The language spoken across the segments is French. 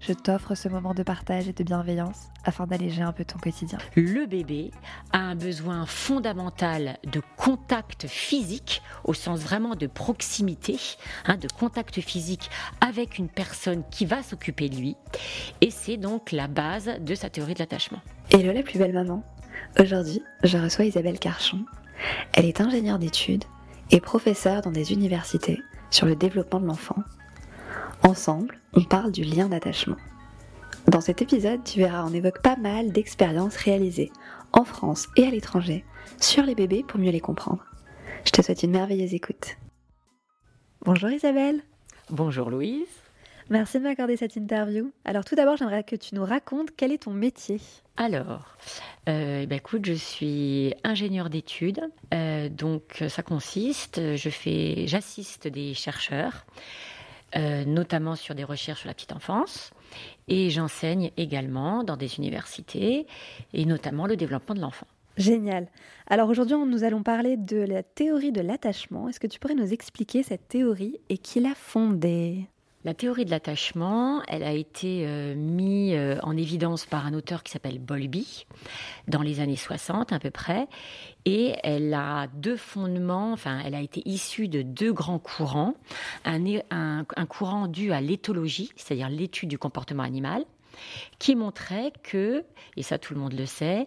je t'offre ce moment de partage et de bienveillance afin d'alléger un peu ton quotidien. Le bébé a un besoin fondamental de contact physique, au sens vraiment de proximité, hein, de contact physique avec une personne qui va s'occuper de lui. Et c'est donc la base de sa théorie de l'attachement. Hello la plus belle maman. Aujourd'hui, je reçois Isabelle Carchon. Elle est ingénieure d'études et professeure dans des universités sur le développement de l'enfant Ensemble, on parle du lien d'attachement. Dans cet épisode, tu verras, on évoque pas mal d'expériences réalisées en France et à l'étranger sur les bébés pour mieux les comprendre. Je te souhaite une merveilleuse écoute. Bonjour Isabelle. Bonjour Louise. Merci de m'accorder cette interview. Alors tout d'abord, j'aimerais que tu nous racontes quel est ton métier. Alors, euh, bah, écoute, je suis ingénieure d'études. Euh, donc ça consiste, je fais, j'assiste des chercheurs euh, notamment sur des recherches sur la petite enfance. Et j'enseigne également dans des universités, et notamment le développement de l'enfant. Génial. Alors aujourd'hui, nous allons parler de la théorie de l'attachement. Est-ce que tu pourrais nous expliquer cette théorie et qui l'a fondée? La théorie de l'attachement, elle a été euh, mise euh, en évidence par un auteur qui s'appelle Bowlby dans les années 60 à peu près, et elle a deux fondements, enfin elle a été issue de deux grands courants, un, un courant dû à l'éthologie, c'est-à-dire l'étude du comportement animal, qui montrait que, et ça tout le monde le sait,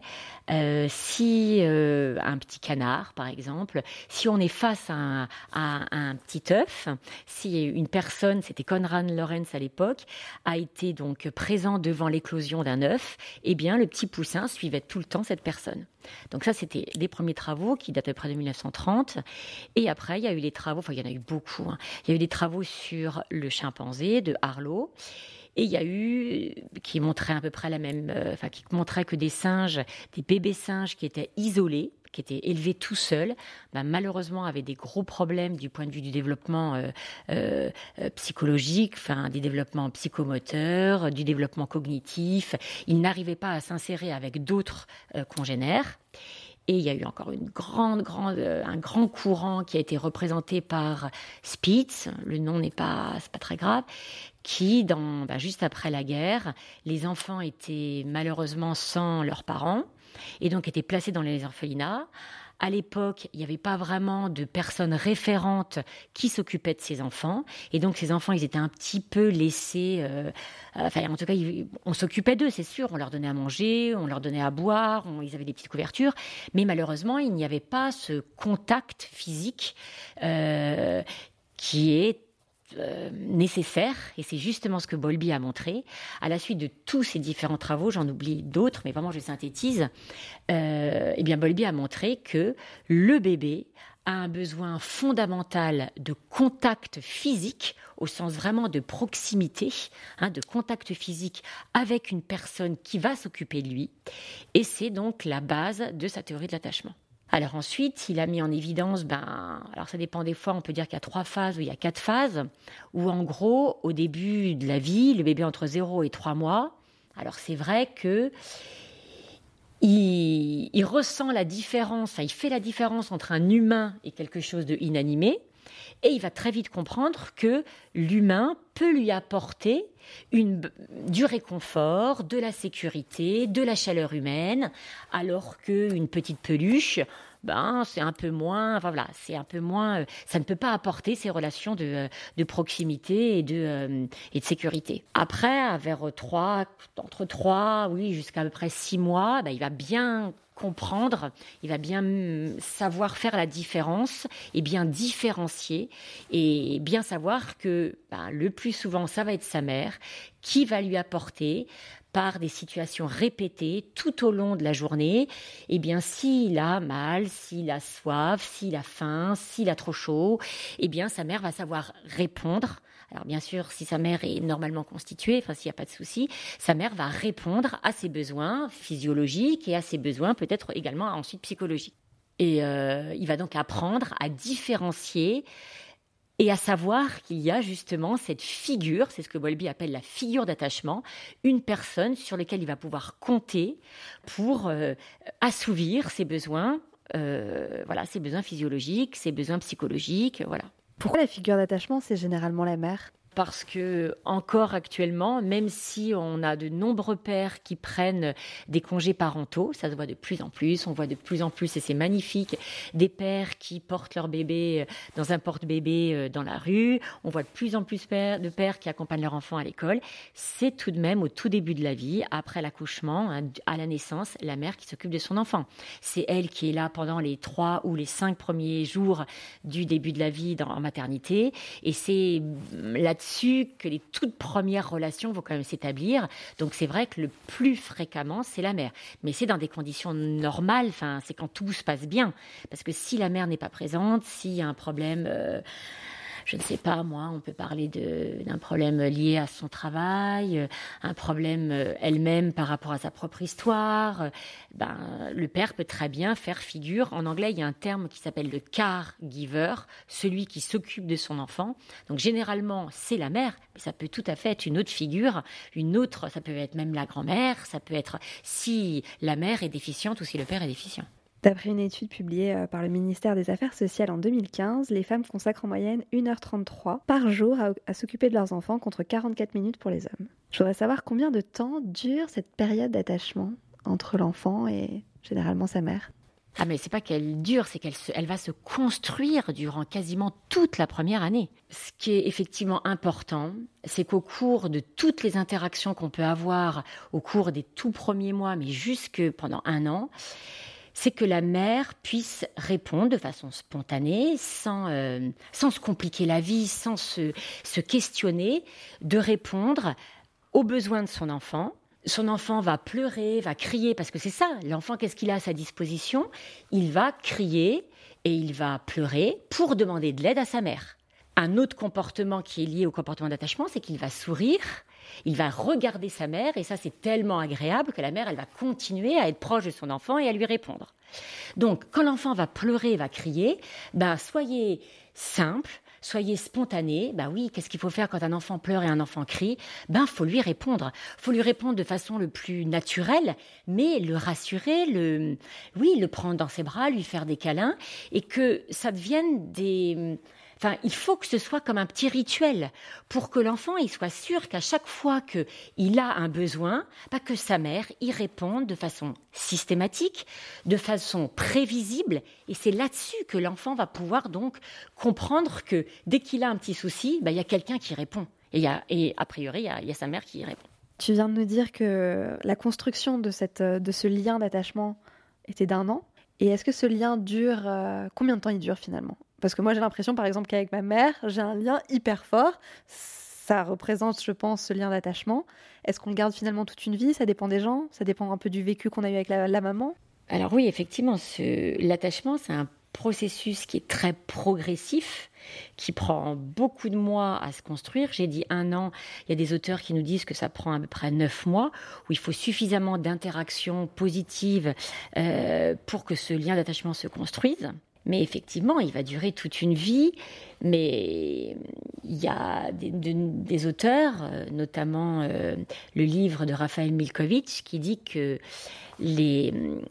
euh, si euh, un petit canard, par exemple, si on est face à un, petit œuf, si une personne, c'était Conrad Lorenz à l'époque, a été donc présent devant l'éclosion d'un œuf, eh bien le petit poussin suivait tout le temps cette personne. Donc ça, c'était les premiers travaux qui datent à peu près de 1930. Et après, il y a eu les travaux, enfin il y en a eu beaucoup, hein. il y a eu des travaux sur le chimpanzé de Harlow. Et il y a eu, qui montrait à peu près la même, euh, enfin, qui montrait que des singes, des bébés singes qui étaient isolés, qui étaient élevés tout seuls, bah, malheureusement avaient des gros problèmes du point de vue du développement euh, euh, psychologique, enfin des développements psychomoteurs, du développement cognitif. Ils n'arrivaient pas à s'insérer avec d'autres congénères. Et il y a eu encore grande, un grand courant qui a été représenté par Spitz. Le nom n'est pas, pas très grave, qui, dans, bah, juste après la guerre, les enfants étaient malheureusement sans leurs parents et donc étaient placés dans les orphelinats. À l'époque, il n'y avait pas vraiment de personnes référentes qui s'occupaient de ces enfants. Et donc, ces enfants, ils étaient un petit peu laissés. Euh, enfin, en tout cas, on s'occupait d'eux, c'est sûr. On leur donnait à manger, on leur donnait à boire, ils avaient des petites couvertures. Mais malheureusement, il n'y avait pas ce contact physique euh, qui est euh, nécessaire, et c'est justement ce que Bolby a montré. À la suite de tous ces différents travaux, j'en oublie d'autres, mais vraiment je synthétise, euh, eh bien Bolby a montré que le bébé a un besoin fondamental de contact physique, au sens vraiment de proximité, hein, de contact physique avec une personne qui va s'occuper de lui, et c'est donc la base de sa théorie de l'attachement. Alors ensuite, il a mis en évidence, ben, alors ça dépend des fois, on peut dire qu'il y a trois phases ou il y a quatre phases, où en gros, au début de la vie, le bébé entre 0 et 3 mois, alors c'est vrai que il, ressent la différence, il fait la différence entre un humain et quelque chose de inanimé, et il va très vite comprendre que l'humain peut lui apporter une, du réconfort, de la sécurité, de la chaleur humaine, alors qu'une petite peluche, ben c'est un peu moins, voilà, c'est un peu moins, euh, ça ne peut pas apporter ces relations de, euh, proximité et de, euh, et de sécurité. Après, vers entre trois, oui, jusqu'à à peu près six mois, ben, il va bien comprendre, il va bien savoir faire la différence et bien différencier et bien savoir que ben, le plus souvent ça va être sa mère qui va lui apporter par des situations répétées tout au long de la journée, eh bien s'il a mal, s'il a soif, s'il a faim, s'il a trop chaud, eh bien sa mère va savoir répondre alors bien sûr, si sa mère est normalement constituée, enfin s'il n'y a pas de souci, sa mère va répondre à ses besoins physiologiques et à ses besoins peut-être également ensuite psychologiques. Et euh, il va donc apprendre à différencier et à savoir qu'il y a justement cette figure, c'est ce que Bowlby appelle la figure d'attachement, une personne sur laquelle il va pouvoir compter pour euh, assouvir ses besoins, euh, voilà, ses besoins physiologiques, ses besoins psychologiques, voilà. Pourquoi la figure d'attachement, c'est généralement la mère? Parce que encore actuellement, même si on a de nombreux pères qui prennent des congés parentaux, ça se voit de plus en plus, on voit de plus en plus, et c'est magnifique, des pères qui portent leur bébé euh, dans un porte-bébé euh, dans la rue, on voit de plus en plus de pères qui accompagnent leur enfant à l'école. C'est tout de même au tout début de la vie, après l'accouchement, hein, à la naissance, la mère qui s'occupe de son enfant. C'est elle qui est là pendant les trois ou les cinq premiers jours du début de la vie en maternité, et c'est la que les toutes premières relations vont quand même s'établir. Donc c'est vrai que le plus fréquemment, c'est la mère. Mais c'est dans des conditions normales, enfin, c'est quand tout se passe bien. Parce que si la mère n'est pas présente, s'il y a un problème... Euh, je ne sais pas, moi, on peut parler d'un problème lié à son travail, euh, un problème euh, elle-même par rapport à sa propre histoire. Euh, ben, le père peut très bien faire figure. En anglais, il y a un terme qui s'appelle le caregiver, celui qui s'occupe de son enfant. Donc généralement, c'est la mère, mais ça peut tout à fait être une autre figure, une autre, ça peut être même la grand-mère, ça peut être si la mère est déficiente ou si le père est déficient. D'après une étude publiée euh, par le ministère des Affaires sociales en 2015, les femmes consacrent en moyenne 1h33 par jour à, s'occuper de leurs enfants contre 44 minutes pour les hommes. Je voudrais savoir combien de temps dure cette période d'attachement entre l'enfant et généralement sa mère. Ah mais c'est pas qu'elle dure, c'est qu'elle elle va se construire durant quasiment toute la première année. Ce qui est effectivement important, c'est qu'au cours de toutes les interactions qu'on peut avoir au cours des tout premiers mois, mais jusque pendant un an, c'est que la mère puisse répondre de façon spontanée, sans, euh, sans se compliquer la vie, sans se, se questionner, de répondre aux besoins de son enfant. Son enfant va pleurer, va crier, parce que c'est ça, l'enfant, qu'est-ce qu'il a à sa disposition? Il va crier et il va pleurer pour demander de l'aide à sa mère. Un autre comportement qui est lié au comportement d'attachement, c'est qu'il va sourire il va regarder sa mère et ça c'est tellement agréable que la mère elle va continuer à être proche de son enfant et à lui répondre. Donc quand l'enfant va pleurer, va crier, ben soyez simple, soyez spontané. Ben oui, qu'est-ce qu'il faut faire quand un enfant pleure et un enfant crie? Ben faut lui répondre. Faut lui répondre de façon le plus naturelle, mais le rassurer, le oui, le prendre dans ses bras, lui faire des câlins et que ça devienne des Enfin, il faut que ce soit comme un petit rituel pour que l'enfant il soit sûr qu'à chaque fois qu'il a un besoin, pas que sa mère y réponde de façon systématique, de façon prévisible. Et c'est là-dessus que l'enfant va pouvoir donc comprendre que dès qu'il a un petit souci, bah, il y a quelqu'un qui répond. Et, a, priori, il y, a sa mère qui y répond. Tu viens de nous dire que la construction de ce lien d'attachement était d'un an. Et est-ce que ce lien dure euh, Combien de temps il dure finalement? Parce que moi, j'ai l'impression, par exemple, qu'avec ma mère, j'ai un lien hyper fort. Ça représente, je pense, ce lien d'attachement. Est-ce qu'on le garde finalement toute une vie? Ça dépend des gens Ça dépend un peu du vécu qu'on a eu avec la, maman Alors oui, effectivement, l'attachement, c'est un processus qui est très progressif, qui prend beaucoup de mois à se construire. J'ai dit un an, il y a des auteurs qui nous disent que ça prend à peu près neuf mois, où il faut suffisamment d'interactions positives euh, pour que ce lien d'attachement se construise. Mais effectivement, il va durer toute une vie. Mais il y a des, auteurs, euh, notamment euh, le livre de Raphaël Milkovitch, qui dit que euh,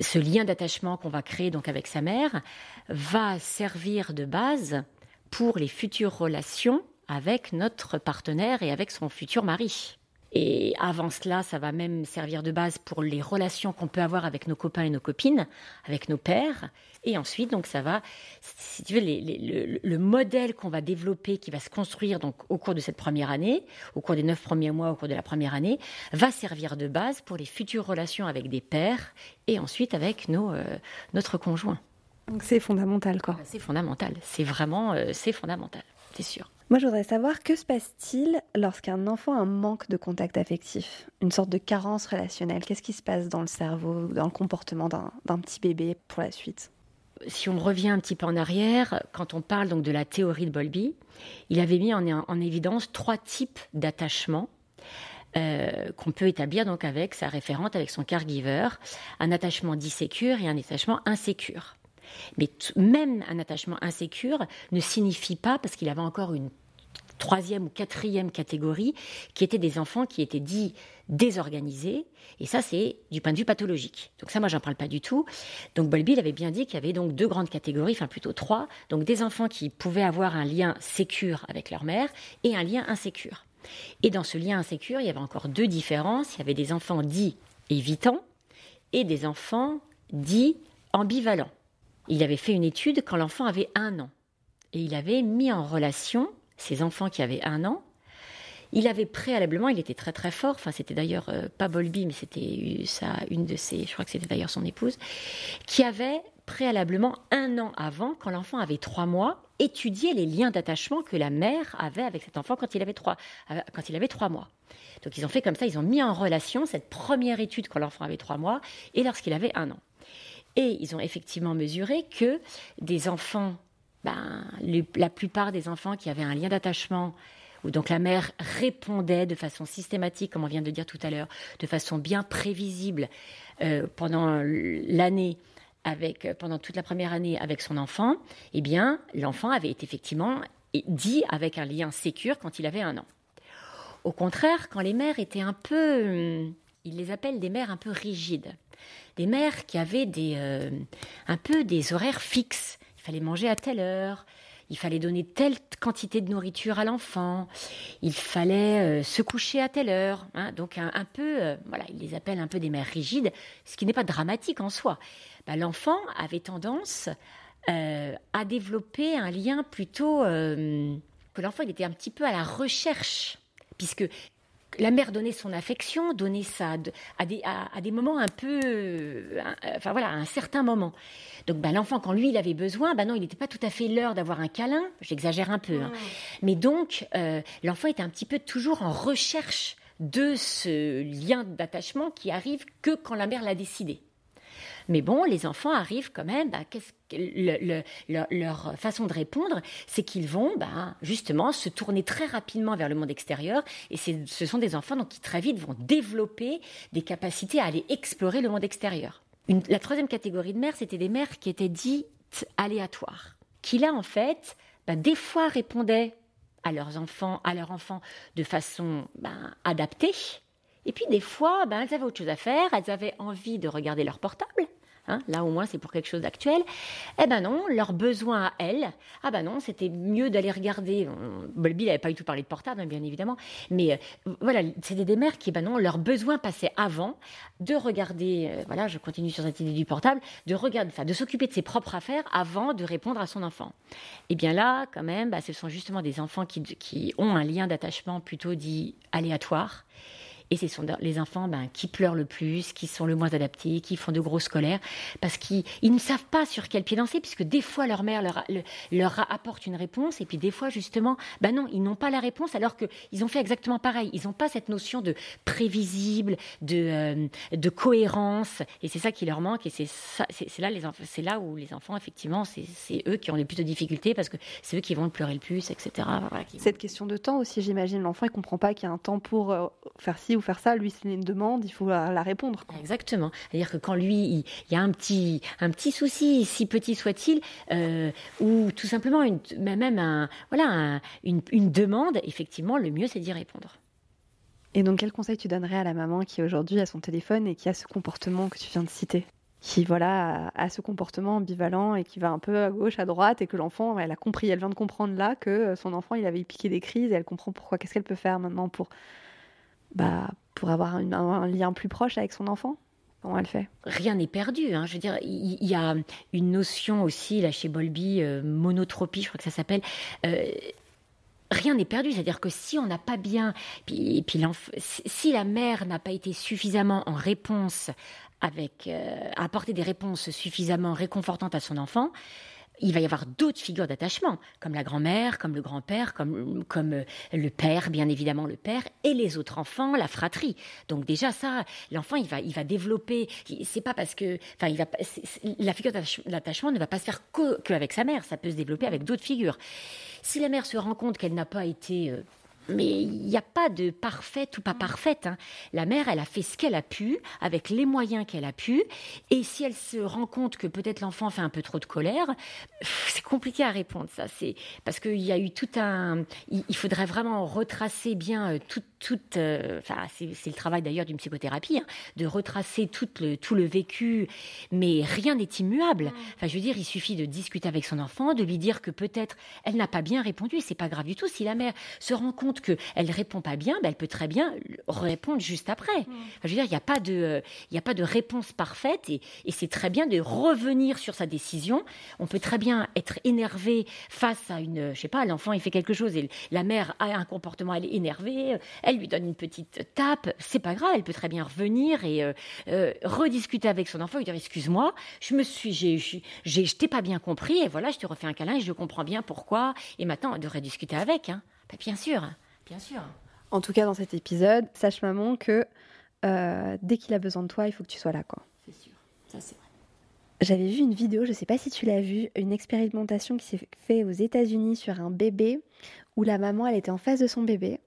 ce lien d'attachement qu'on va créer donc avec sa mère va servir de base pour les futures relations avec notre partenaire et avec son futur mari. Et avant cela, ça va même servir de base pour les relations qu'on peut avoir avec nos copains et nos copines, avec nos pères. Et ensuite, donc, ça va, si tu veux, le, modèle qu'on va développer, qui va se construire donc au cours de cette première année, au cours des neuf premiers mois, au cours de la première année, va servir de base pour les futures relations avec des pères et ensuite avec nos, euh, notre conjoint. Donc c'est fondamental, quoi. C'est fondamental. C'est vraiment, euh, c'est fondamental, c'est sûr. Moi, je voudrais savoir que se passe-t-il lorsqu'un enfant a un manque de contact affectif, une sorte de carence relationnelle? Qu'est-ce qui se passe dans le cerveau, dans le comportement d'un petit bébé pour la suite? Si on revient un petit peu en arrière, quand on parle donc de la théorie de Bowlby, il avait mis en, évidence trois types d'attachements euh, qu'on peut établir donc avec sa référente, avec son caregiver, un attachement dit sécure et un attachement insécure. Mais même un attachement insécure ne signifie pas, parce qu'il avait encore une troisième ou quatrième catégorie, qui étaient des enfants qui étaient dits désorganisés. Et ça, c'est du point de vue pathologique. Donc ça, moi, j'en parle pas du tout. Donc Bolby avait bien dit qu'il y avait donc deux grandes catégories, enfin plutôt trois. Donc des enfants qui pouvaient avoir un lien sécure avec leur mère et un lien insécure. Et dans ce lien insécure, il y avait encore deux différences. Il y avait des enfants dits évitants et des enfants dits ambivalents. Il avait fait une étude quand l'enfant avait un an. Et il avait mis en relation ses enfants qui avaient un an. Il avait préalablement, il était très très fort, enfin c'était d'ailleurs euh, pas Bolby, mais c'était ça, une de ses, je crois que c'était d'ailleurs son épouse, qui avait préalablement un an avant, quand l'enfant avait trois mois, étudié les liens d'attachement que la mère avait avec cet enfant quand il avait trois, euh, quand il avait trois mois. Donc ils ont fait comme ça, ils ont mis en relation cette première étude quand l'enfant avait trois mois et lorsqu'il avait un an. Et ils ont effectivement mesuré que des enfants ben, la plupart des enfants qui avaient un lien d'attachement, où donc la mère répondait de façon systématique, comme on vient de dire tout à l'heure, de façon bien prévisible euh, pendant l'année, avec pendant toute la première année avec son enfant, eh bien l'enfant avait été effectivement dit avec un lien sécure quand il avait un an. Au contraire, quand les mères étaient un peu, hum, ils les appellent des mères un peu rigides, des mères qui avaient des, euh, un peu des horaires fixes il fallait manger à telle heure, il fallait donner telle quantité de nourriture à l'enfant, il fallait euh, se coucher à telle heure. Hein. donc un, peu, euh, voilà, ils les appellent un peu des mères rigides, ce qui n'est pas dramatique en soi. Bah, l'enfant avait tendance euh, à développer un lien plutôt que l'enfant il était un petit peu à la recherche, puisque la mère donnait son affection, donnait ça à des, à, des moments un peu, enfin voilà, à un certain moment. Donc ben, l'enfant, quand lui, il avait besoin, ben non, il n'était pas tout à fait l'heure d'avoir un câlin, j'exagère un peu. Hein. Mais donc, euh, l'enfant était un petit peu toujours en recherche de ce lien d'attachement qui arrive que quand la mère l'a décidé. Mais bon, les enfants arrivent quand même, bah, leur façon de répondre, c'est qu'ils vont bah, justement se tourner très rapidement vers le monde extérieur. Et ce sont des enfants qui très vite vont développer des capacités à aller explorer le monde extérieur. la troisième catégorie de mères, c'était des mères qui étaient dites aléatoires, qui là en fait, bah, des fois répondaient à leurs enfants, à leurs enfants de façon adaptée. Et puis des fois, elles avaient autre chose à faire, elles avaient envie de regarder leur portable, Hein, là au moins c'est pour quelque chose d'actuel. Eh ben non, leur besoin à elles, ah ben non, c'était mieux d'aller regarder. Bolby n'avait pas du tout parlé de portable, hein, bien évidemment, mais euh, voilà, c'était des mères qui, ben non, leur besoin passait avant de regarder. Euh, voilà, je continue sur cette idée du portable, de regarder, enfin, de s'occuper de ses propres affaires avant de répondre à son enfant. Eh bien là, quand même, bah, ce sont justement des enfants qui, qui ont un lien d'attachement plutôt dit aléatoire et ce sont les enfants ben, qui pleurent le plus, qui sont le moins adaptés, qui font de grosses colères, parce qu'ils ne savent pas sur quel pied danser, puisque des fois leur mère leur, apporte une réponse, et puis des fois justement, ben non, ils n'ont pas la réponse, alors qu'ils ont fait exactement pareil. Ils n'ont pas cette notion de prévisible, de, euh, de cohérence, et c'est ça qui leur manque, et c'est là, les c'est là où les enfants, effectivement, c'est eux qui ont les plus de difficultés, parce que c'est eux qui vont pleurer le plus, etc. Cette question de temps aussi, j'imagine, l'enfant, il comprend pas qu'il y a un temps pour euh, faire ci faire ça, lui, c'est une demande, il faut la, répondre. Exactement. C'est-à-dire que quand lui, il, y a un petit, un petit souci, si petit soit-il, euh, ou tout simplement une, même un, voilà, une, une demande, effectivement, le mieux, c'est d'y répondre. Et donc, quel conseil tu donnerais à la maman qui aujourd'hui a son téléphone et qui a ce comportement que tu viens de citer? Qui voilà a ce comportement ambivalent et qui va un peu à gauche, à droite, et que l'enfant, elle a compris, elle vient de comprendre là que son enfant, il avait piqué des crises, et elle comprend pourquoi. Qu'est-ce qu'elle peut faire maintenant pour bah, pour avoir un, lien plus proche avec son enfant Comment elle fait? Rien n'est perdu. Hein. Je veux dire, il y, a une notion aussi, là, chez Bolby, euh, monotropie, je crois que ça s'appelle. Euh, rien n'est perdu. C'est-à-dire que si on n'a pas bien, puis, si la mère n'a pas été suffisamment en réponse avec, euh, apporter des réponses suffisamment réconfortantes à son enfant, il va y avoir d'autres figures d'attachement, comme la grand-mère, comme le grand-père, comme, euh, le père, bien évidemment le père, et les autres enfants, la fratrie. Donc déjà ça, l'enfant il va, il va développer. C'est pas parce que, enfin, il va, la figure d'attachement ne va pas se faire qu'avec sa mère. Ça peut se développer avec d'autres figures. Si la mère se rend compte qu'elle n'a pas été euh, mais il n'y a pas de parfaite ou pas parfaite. Hein. La mère, elle a fait ce qu'elle a pu, avec les moyens qu'elle a pu. Et si elle se rend compte que peut-être l'enfant fait un peu trop de colère, c'est compliqué à répondre. Ça, c'est parce qu'il y a eu tout un. Il faudrait vraiment retracer bien euh, Euh, enfin, c'est le travail d'ailleurs d'une psychothérapie, hein, de retracer tout le, tout le vécu. Mais rien n'est immuable. Enfin, je veux dire, il suffit de discuter avec son enfant, de lui dire que peut-être elle n'a pas bien répondu. C'est pas grave du tout. Si la mère se rend compte qu'elle ne répond pas bien, ben, elle peut très bien répondre juste après. Mm. je veux dire, il n'y a, pas de, il a pas de réponse parfaite et, c'est très bien de revenir sur sa décision. On peut très bien être énervé face à une, je sais pas, l'enfant il fait quelque chose et la mère a un comportement, elle est énervée, elle lui donne une petite tape, c'est pas grave, elle peut très bien revenir et euh, euh, rediscuter avec son enfant, lui dire excuse-moi, je me suis, j'ai, j'ai, je t'ai pas bien compris et voilà, je te refais un câlin et je comprends bien pourquoi et maintenant on devrait discuter avec, hein. Ben, bien sûr. Bien sûr. En tout cas, dans cet épisode, sache maman que euh, dès qu'il a besoin de toi, il faut que tu sois là, quoi. C'est sûr, ça c'est vrai. J'avais vu une vidéo, je ne sais pas si tu l'as vue, une expérimentation qui s'est faite aux États-Unis sur un bébé où la maman, elle était en face de son bébé.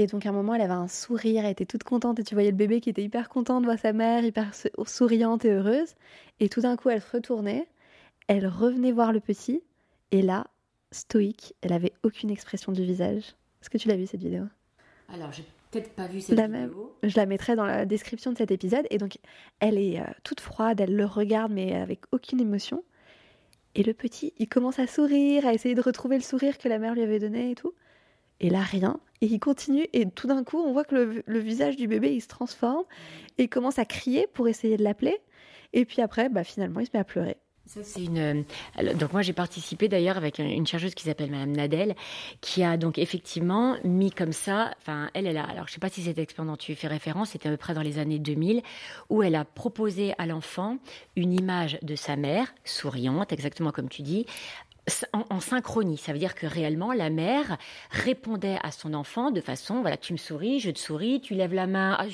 Et donc, à un moment, elle avait un sourire, elle était toute contente. Et tu voyais le bébé qui était hyper content de voir sa mère, hyper souriante et heureuse. Et tout d'un coup, elle se retournait, elle revenait voir le petit. Et là, stoïque, elle avait aucune expression du visage. Est-ce que tu l'as vu cette vidéo? Alors, j'ai peut-être pas vu cette vidéo. Même, je la mettrai dans la description de cet épisode. Et donc, elle est euh, toute froide, elle le regarde, mais avec aucune émotion. Et le petit, il commence à sourire, à essayer de retrouver le sourire que la mère lui avait donné et tout. Et là, rien. Et il continue. Et tout d'un coup, on voit que le, visage du bébé, il se transforme. Et il commence à crier pour essayer de l'appeler. Et puis après, bah, finalement, il se met à pleurer c'est une. Euh, donc moi j'ai participé d'ailleurs avec une chercheuse qui s'appelle Madame Nadel, qui a donc effectivement mis comme ça. Enfin, elle, elle a. Alors je sais pas si cette expérience dont tu fais référence, c'était à peu près dans les années 2000, où elle a proposé à l'enfant une image de sa mère souriante, exactement comme tu dis, en, synchronie. Ça veut dire que réellement, la mère répondait à son enfant de façon, voilà, tu me souris, je te souris, tu lèves la main, ah,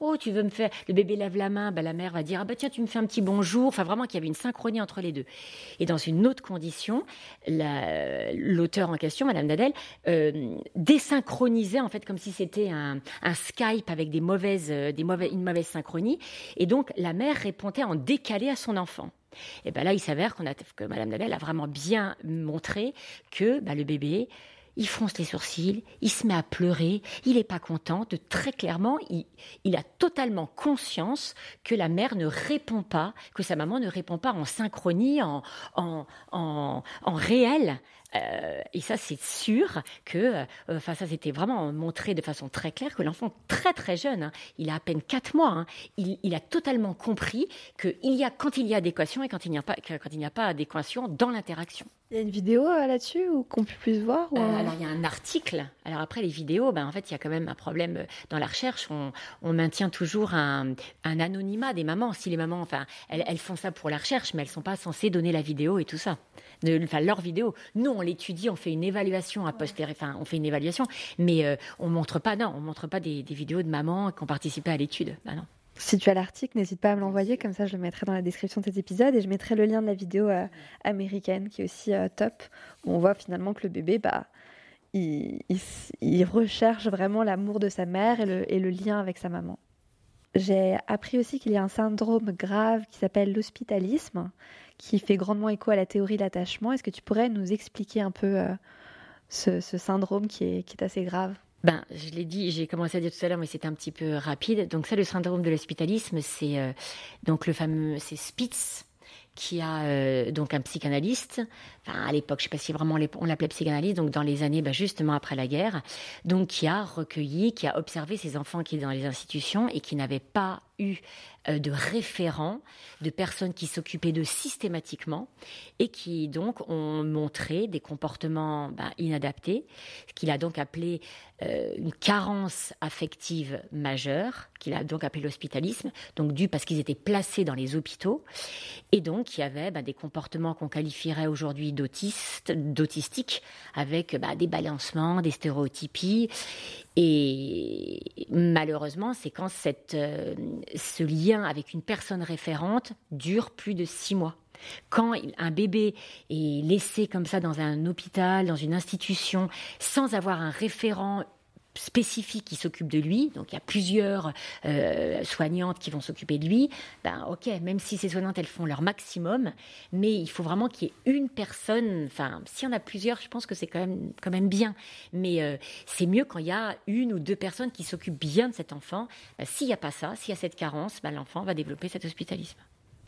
oh, tu veux me faire, le bébé lève la main, bah, la mère va dire, ah bah tiens, tu me fais un petit bonjour. Enfin, vraiment qu'il y avait une synchronie entre les deux. Et dans une autre condition, l'auteur en question, Madame Nadel, euh, désynchronisait en fait comme si c'était un, Skype avec des mauvaises, euh, une mauvaise synchronie. Et donc, la mère répondait en décalé à son enfant. Et ben là, il s'avère qu'on a, que Madame Nadel a vraiment bien montré que bah, le bébé, il fronce les sourcils, il se met à pleurer, il n'est pas content. Très clairement, il, a totalement conscience que la mère ne répond pas, que sa maman ne répond pas en synchronie, en, en, en, en réel euh, et ça, c'est sûr que, euh, enfin, ça c'était vraiment montré de façon très claire que l'enfant très très jeune, hein, il a à peine 4 mois, hein, il, a totalement compris que il y a quand il y a adéquation et quand il n'y a pas quand il n'y a pas adéquation dans l'interaction. Il y a une vidéo euh, là-dessus ou qu'on puisse voir Alors il y a un article. Alors après les vidéos, ben en fait il y a quand même un problème dans la recherche. On, on maintient toujours un, un, anonymat des mamans. Si les mamans, enfin, elles, elles, font ça pour la recherche, mais elles sont pas censées donner la vidéo et tout ça, enfin leur vidéo. Nous on l'étudie, on fait une évaluation à posteriori, enfin on fait une évaluation, mais euh, on montre pas, non, on montre pas des, des vidéos de mamans qui ont participé à l'étude. Ben non. Si tu as l'article, n'hésite pas à me l'envoyer, comme ça je le mettrai dans la description de cet épisode et je mettrai le lien de la vidéo euh, américaine qui est aussi euh, top, où on voit finalement que le bébé, bah, il, recherche vraiment l'amour de sa mère et le, et le lien avec sa maman. J'ai appris aussi qu'il y a un syndrome grave qui s'appelle l'hospitalisme, qui fait grandement écho à la théorie de l'attachement. Est-ce que tu pourrais nous expliquer un peu euh, ce, syndrome qui est assez grave? Ben, je l'ai dit, j'ai commencé à dire tout à l'heure, mais c'était un petit peu rapide. Donc ça, le syndrome de l'hospitalisme, c'est euh, donc le fameux, c'est Spitz qui a euh, donc un psychanalyste, à l'époque, je sais pas si vraiment on l'appelait psychanalyste, donc dans les années ben, justement après la guerre, donc qui a recueilli, qui a observé ces enfants qui étaient dans les institutions et qui n'avaient pas eu euh, de référents, de personnes qui s'occupaient d'eux systématiquement et qui donc ont montré des comportements ben, inadaptés, ce qu'il a donc appelé euh, une carence affective majeure, qu'il a donc appelé l'hospitalisme, donc dû parce qu'ils étaient placés dans les hôpitaux. Et donc il y avait ben, des comportements qu'on qualifierait aujourd'hui d'autistes, avec ben, des balancements, des stéréotypies et malheureusement, c'est quand cette, euh, ce lien avec une personne référente dure plus de six mois. Quand un bébé est laissé comme ça dans un hôpital, dans une institution, sans avoir un référent spécifique qui s'occupe de lui, donc il y a plusieurs euh, soignantes qui vont s'occuper de lui, ben ok, même si ces soignantes elles font leur maximum, mais il faut vraiment qu'il y ait une personne, enfin si on a plusieurs, je pense que c'est quand même, quand même bien, mais euh, c'est mieux quand il y a une ou deux personnes qui s'occupent bien de cet enfant. Ben, s'il n'y a pas ça, s'il y a cette carence, ben, l'enfant va développer cet hospitalisme.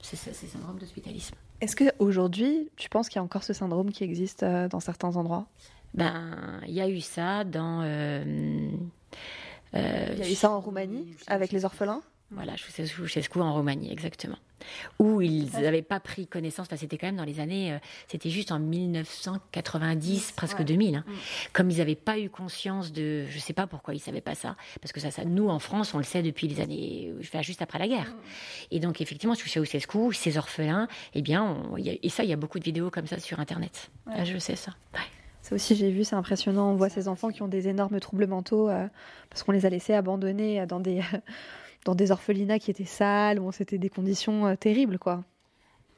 C'est ça, c'est syndrome d'hospitalisme. Est-ce qu'aujourd'hui, tu penses qu'il y a encore ce syndrome qui existe euh, dans certains endroits? Ben, il y a eu ça dans. Euh, euh, il y a eu ça en Roumanie avec les orphelins? Voilà, Ceausescu en Roumanie, exactement. Où ils n'avaient pas pris connaissance, c'était quand même dans les années, euh, c'était juste en 1990, presque 2000. Hein. Mm. Comme ils n'avaient pas eu conscience de, je ne sais pas pourquoi ils ne savaient pas ça, parce que ça, ça, nous en France, on le sait depuis les années, enfin, juste après la guerre. Mm. Et donc effectivement, Ceausescu, ces orphelins, eh bien, et ça, il y a beaucoup de vidéos comme ça sur Internet. je sais ça. Ça aussi, j'ai vu, c'est impressionnant. On voit ces enfants qui ont des énormes troubles mentaux euh, parce qu'on les a laissés abandonnés dans des, dans des orphelinats qui étaient sales, où c'était des conditions euh, terribles, quoi.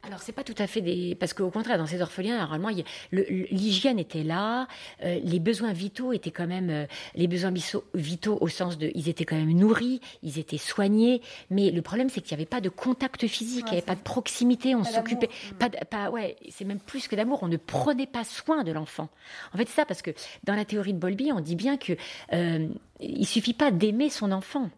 Alors c'est pas tout à fait des parce qu'au contraire dans ces orphelinats normalement l'hygiène était là, euh, les besoins vitaux étaient quand même euh, les besoins vitaux au sens de ils étaient quand même nourris, ils étaient soignés, mais le problème c'est qu'il n'y avait pas de contact physique, il n'y avait pas de proximité, on s'occupait pas, pas ouais c'est même plus que d'amour, on ne prenait pas soin de l'enfant. En fait c'est ça parce que dans la théorie de Bolby on dit bien que euh, il suffit pas d'aimer son enfant.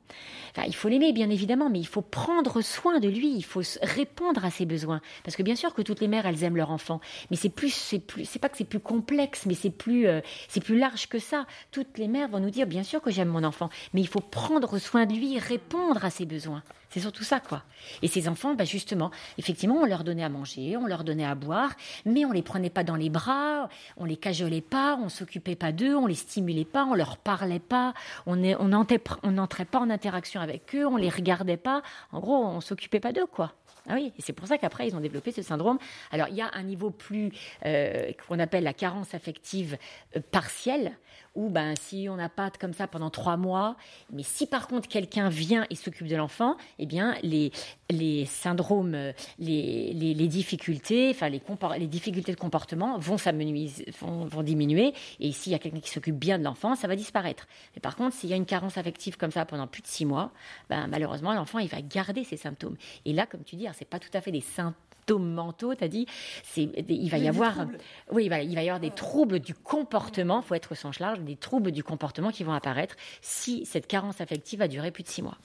Il faut l'aimer bien évidemment, mais il faut prendre soin de lui, il faut répondre à ses besoins. Parce que bien sûr que toutes les mères elles aiment leur enfant, mais c'est plus, c'est plus, c'est pas que c'est plus complexe, mais c'est plus, euh, c'est plus large que ça. Toutes les mères vont nous dire bien sûr que j'aime mon enfant, mais il faut prendre soin de lui, répondre à ses besoins. C'est surtout ça, quoi. Et ces enfants, bah justement, effectivement, on leur donnait à manger, on leur donnait à boire, mais on les prenait pas dans les bras, on les cajolait pas, on s'occupait pas d'eux, on les stimulait pas, on leur parlait pas, on n'entrait on pas en interaction avec eux, on les regardait pas. En gros, on s'occupait pas d'eux, quoi. Ah oui, et c'est pour ça qu'après, ils ont développé ce syndrome. Alors, il y a un niveau plus, euh, qu'on appelle la carence affective euh, partielle, où ben, si on n'a pas comme ça pendant trois mois, mais si par contre quelqu'un vient et s'occupe de l'enfant, eh bien, les, les syndromes, les, les, difficultés, enfin, les, les difficultés de comportement vont, vont, vont diminuer, et s'il y a quelqu'un qui s'occupe bien de l'enfant, ça va disparaître. Mais par contre, s'il y a une carence affective comme ça pendant plus de six mois, ben, malheureusement, l'enfant, il va garder ses symptômes. Et là, comme tu dis, c'est pas tout à fait des symptômes mentaux, tu as dit, c'est, il va y avoir, oui, il va, il va y avoir des troubles du comportement, faut être au sens large, des troubles du comportement qui vont apparaître si cette carence affective a duré plus de six mois.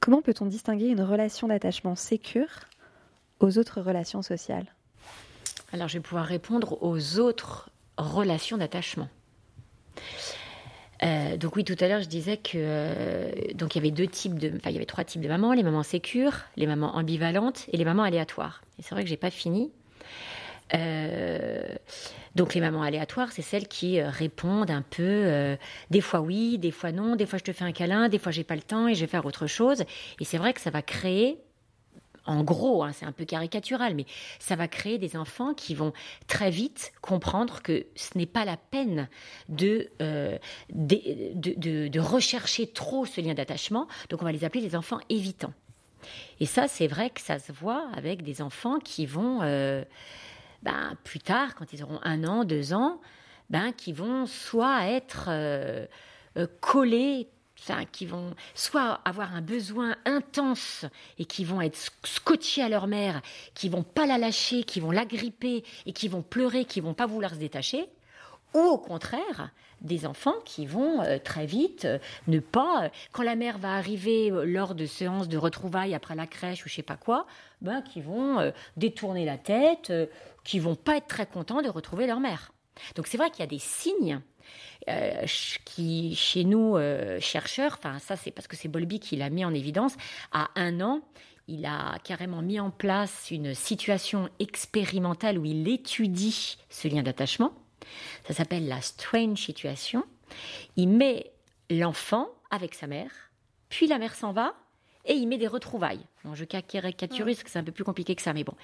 Comment peut-on distinguer une relation d'attachement sécure aux autres relations sociales? Alors, je vais pouvoir répondre aux autres relations d'attachement. Euh, donc oui, tout à l'heure, je disais que euh, donc il y avait deux types de, enfin il y avait trois types de mamans les mamans sécures, les mamans ambivalentes et les mamans aléatoires. Et c'est vrai que j'ai pas fini. Euh, donc les mamans aléatoires, c'est celles qui répondent un peu, des fois oui, des fois non, des fois je te fais un câlin, des fois j'ai pas le temps et je vais faire autre chose. Et c'est vrai que ça va créer en gros, hein, c'est un peu caricatural, mais ça va créer des enfants qui vont très vite comprendre que ce n'est pas la peine de, euh, de, rechercher trop ce lien d'attachement. Donc on va les appeler les enfants évitants. Et ça, c'est vrai que ça se voit avec des enfants qui vont, euh, ben, plus tard, quand ils auront un an, deux ans, ben, qui vont soit être euh, collés qui vont soit avoir un besoin intense et qui vont être scotchés à leur mère, qui vont pas la lâcher, qui vont l'agripper et qui vont pleurer, qui vont pas vouloir se détacher, ou au contraire, des enfants qui vont euh, très vite euh, ne pas, euh, quand la mère va arriver lors de séances de retrouvailles après la crèche ou je sais pas quoi, ben, qui vont détourner la tête, qui vont pas être très contents de retrouver leur mère. Donc c'est vrai qu'il y a des signes euh, qui, chez nous, euh, chercheurs, enfin ça c'est parce que c'est Bolby qui l'a mis en évidence, à un an, il a carrément mis en place une situation expérimentale où il étudie ce lien d'attachement. Ça s'appelle la strange situation. Il met l'enfant avec sa mère, puis la mère s'en va, et il met des retrouvailles. Je caricature parce que c'est un peu plus compliqué que ça, mais bon.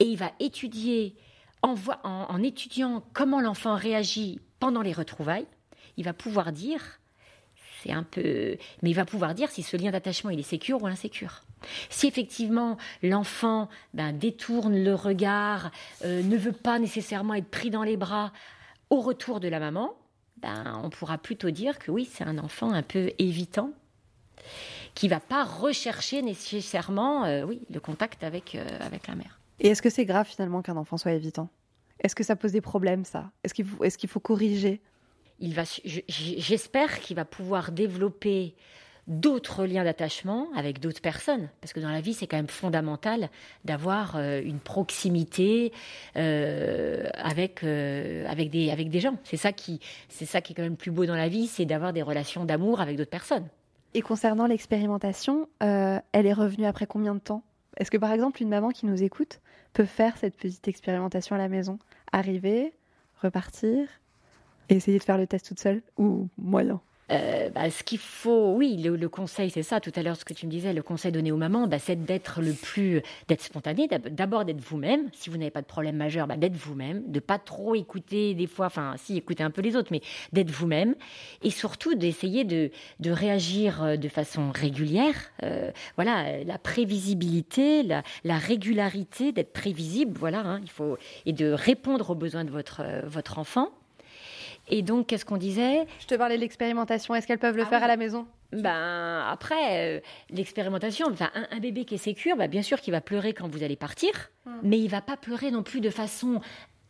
Et il va étudier, en, en étudiant comment l'enfant réagit pendant les retrouvailles, il va pouvoir dire, c'est un peu, mais il va pouvoir dire si ce lien d'attachement est sécure ou insécure. Si effectivement l'enfant ben, détourne le regard, euh, ne veut pas nécessairement être pris dans les bras au retour de la maman, ben, on pourra plutôt dire que oui, c'est un enfant un peu évitant qui va pas rechercher nécessairement euh, oui, le contact avec, euh, avec la mère. Et est-ce que c'est grave finalement qu'un enfant soit évitant? Est-ce que ça pose des problèmes ça? Est-ce qu'il faut, est qu'il faut corriger? Il va, J'espère qu'il va pouvoir développer d'autres liens d'attachement avec d'autres personnes. Parce que dans la vie, c'est quand même fondamental d'avoir euh, une proximité avec, avec, des, avec des gens. C'est ça, qui, c'est ça qui est quand même plus beau dans la vie, c'est d'avoir des relations d'amour avec d'autres personnes. Et concernant l'expérimentation, euh, elle est revenue après combien de temps? Est-ce que par exemple une maman qui nous écoute peut faire cette petite expérimentation à la maison. Arriver, repartir, et essayer de faire le test toute seule ou moyen euh, bah, ce qu'il faut, oui, le, conseil, c'est ça. Tout à l'heure, ce que tu me disais, le conseil donné aux mamans, bah, c'est d'être le plus, d'être spontané. D'abord d'être vous-même. Si vous n'avez pas de problème majeur, bah, d'être vous-même, de pas trop écouter des fois, enfin, si écouter un peu les autres, mais d'être vous-même, et surtout d'essayer de, réagir euh, de façon régulière. Euh, voilà, la prévisibilité, la, la régularité, d'être prévisible. Voilà, hein, il faut et de répondre aux besoins de votre votre enfant. Et donc, qu'est-ce qu'on disait Je te parlais de l'expérimentation. Est-ce qu'elles peuvent le ah faire à la maison? Ben après, euh, l'expérimentation, enfin, un, bébé qui est sécure, ben, bien sûr qu'il va pleurer quand vous allez partir, hmm. mais il va pas pleurer non plus de façon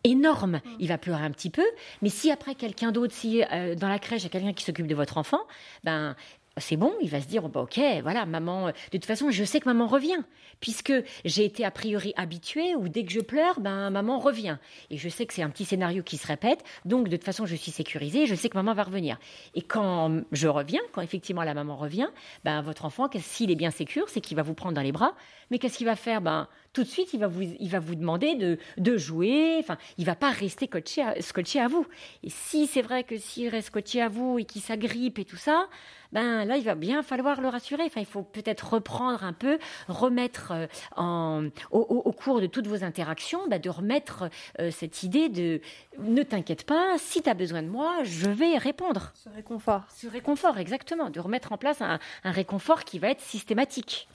énorme. Hmm. Il va pleurer un petit peu, mais si après quelqu'un d'autre, si euh, dans la crèche il y a quelqu'un qui s'occupe de votre enfant, ben c'est bon, il va se dire oh, bah, ok, voilà, maman. Euh, de toute façon, je sais que maman revient, puisque j'ai été a priori habituée où dès que je pleure, ben maman revient. Et je sais que c'est un petit scénario qui se répète, donc de toute façon, je suis sécurisée, je sais que maman va revenir. Et quand je reviens, quand effectivement la maman revient, ben votre enfant, s'il est bien sécure, c'est qu'il va vous prendre dans les bras. Mais qu'est-ce qu'il va faire? Ben tout de suite, il va vous, il va vous demander de, de jouer. Enfin, il va pas rester scotché à, scotché à vous. Et si c'est vrai que s'il reste scotché à vous et qu'il s'agrippe et tout ça, ben là, il va bien falloir le rassurer. Enfin, il faut peut-être reprendre un peu, remettre euh, au, cours de toutes vos interactions, ben, de remettre euh, cette idée de ne t'inquiète pas, si tu as besoin de moi, je vais répondre. Ce réconfort. Ce réconfort, exactement. De remettre en place un, un réconfort qui va être systématique.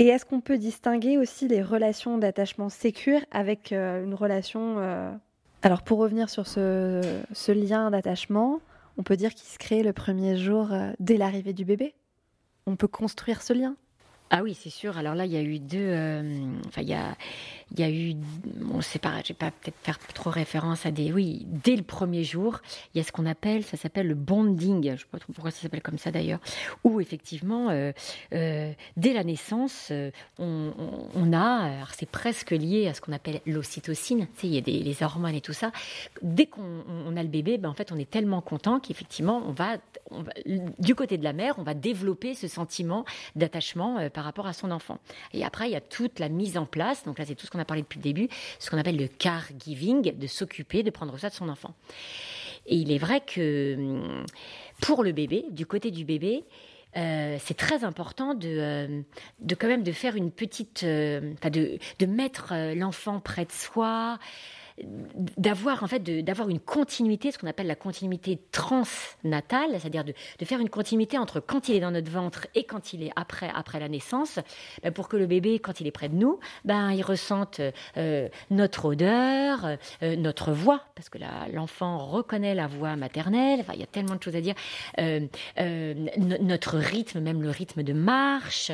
Et est-ce qu'on peut distinguer aussi les relations d'attachement sécure avec euh, une relation... Euh, alors pour revenir sur ce, lien d'attachement, on peut dire qu'il se crée le premier jour euh, dès l'arrivée du bébé? On peut construire ce lien? Ah oui, c'est sûr. Alors là, il y a eu deux. enfin, il y a il y a eu, on sait pas, je vais pas peut-être faire trop référence à des, oui, dès le premier jour, il y a ce qu'on appelle, ça s'appelle le bonding, je sais pas trop pourquoi ça s'appelle comme ça d'ailleurs, où effectivement, euh, euh, dès la naissance, euh, on, on, a, c'est presque lié à ce qu'on appelle l'ocytocine, tu sais, il y a des, les hormones et tout ça. Dès qu'on on a le bébé, ben en fait, on est tellement content qu'effectivement, on va, on du côté de la mère, on va développer ce sentiment d'attachement rapport à son enfant. Et après, il y a toute la mise en place, donc là, c'est tout ce qu'on a parlé depuis le début, ce qu'on appelle le caregiving, de s'occuper, de prendre soin de son enfant. Et il est vrai que hum, pour le bébé, du côté du bébé, euh, c'est très important de, euh, de quand même de faire une petite, euh, de, de mettre l'enfant près de soi, d'avoir en fait d'avoir une continuité, ce qu'on appelle la continuité transnatale, c'est-à-dire de, de, faire une continuité entre quand il est dans notre ventre et quand il est après après la naissance, ben, pour que le bébé, quand il est près de nous, ben il ressente euh, notre odeur, euh, notre voix, parce que l'enfant reconnaît la voix maternelle. Il y a tellement de choses à dire. Euh, notre rythme, même le rythme de marche,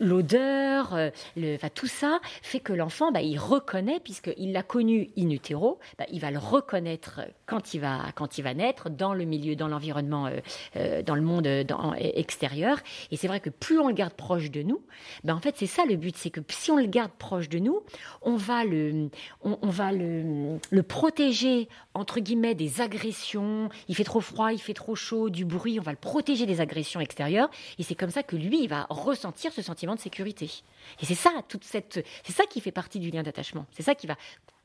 l'odeur, enfin tout ça fait que l'enfant, ben, il reconnaît puisqu'il l'a connu in utero, bah, il va le reconnaître quand il va, quand il va naître, dans le milieu, dans l'environnement, euh, euh, dans le monde extérieur. Et c'est vrai que plus on le garde proche de nous, bah, en fait, c'est ça le but, c'est que si on le garde proche de nous, on va le, on va le, le protéger, entre guillemets, des agressions. Il fait trop froid, il fait trop chaud, du bruit, on va le protéger des agressions extérieures. Et c'est comme ça que lui, il va ressentir ce sentiment de sécurité. Et c'est ça, toute cette, c'est ça qui fait partie du lien d'attachement. C'est ça qui va